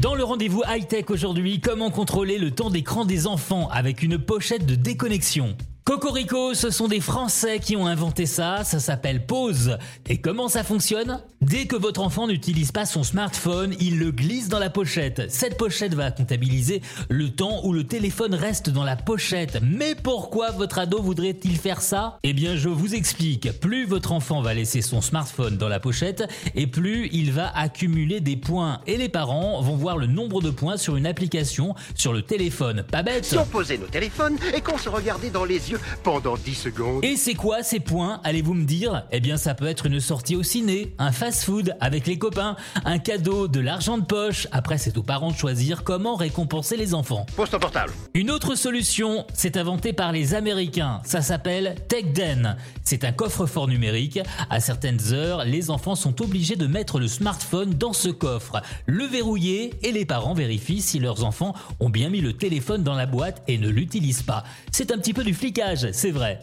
Dans le rendez-vous high-tech aujourd'hui, comment contrôler le temps d'écran des enfants avec une pochette de déconnexion? Cocorico, ce sont des Français qui ont inventé ça, ça s'appelle Pause. Et comment ça fonctionne? Dès que votre enfant n'utilise pas son smartphone, il le glisse dans la pochette. Cette pochette va comptabiliser le temps où le téléphone reste dans la pochette. Mais pourquoi votre ado voudrait-il faire ça? Eh bien, je vous explique. Plus votre enfant va laisser son smartphone dans la pochette, et plus il va accumuler des points. Et les parents vont voir le nombre de points sur une application sur le téléphone. Pas bête? Si on nos téléphones et qu'on se regardait dans les yeux pendant 10 secondes. Et c'est quoi ces points, allez-vous me dire? Eh bien ça peut être une sortie au ciné, un fast-food avec les copains, un cadeau, de l'argent de poche. Après c'est aux parents de choisir comment récompenser les enfants. Pose ton portable. Une autre solution, c'est inventé par les Américains. Ça s'appelle TechDen. C'est un coffre-fort numérique. À certaines heures, les enfants sont obligés de mettre le smartphone dans ce coffre, le verrouiller et les parents vérifient si leurs enfants ont bien mis le téléphone dans la boîte et ne l'utilisent pas. C'est un petit peu du flicage, c'est vrai.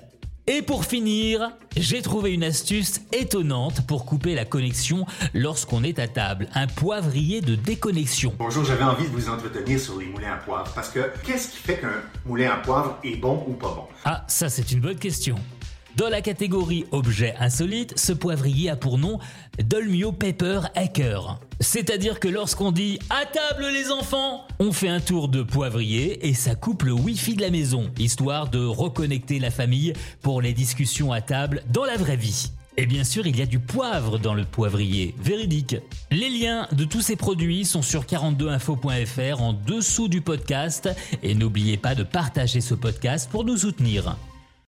Et pour finir, j'ai trouvé une astuce étonnante pour couper la connexion lorsqu'on est à table. Un poivrier de déconnexion. Bonjour, j'avais envie de vous entretenir sur les moulins à poivre parce que qu'est-ce qui fait qu'un moulin à poivre est bon ou pas bon? Ah, ça c'est une bonne question. Dans la catégorie objet insolite, ce poivrier a pour nom Dolmio Pepper Hacker. C'est-à-dire que lorsqu'on dit à table les enfants, on fait un tour de poivrier et ça coupe le wifi de la maison, histoire de reconnecter la famille pour les discussions à table dans la vraie vie. Et bien sûr, il y a du poivre dans le poivrier, véridique. Les liens de tous ces produits sont sur 42info.fr en dessous du podcast et n'oubliez pas de partager ce podcast pour nous soutenir.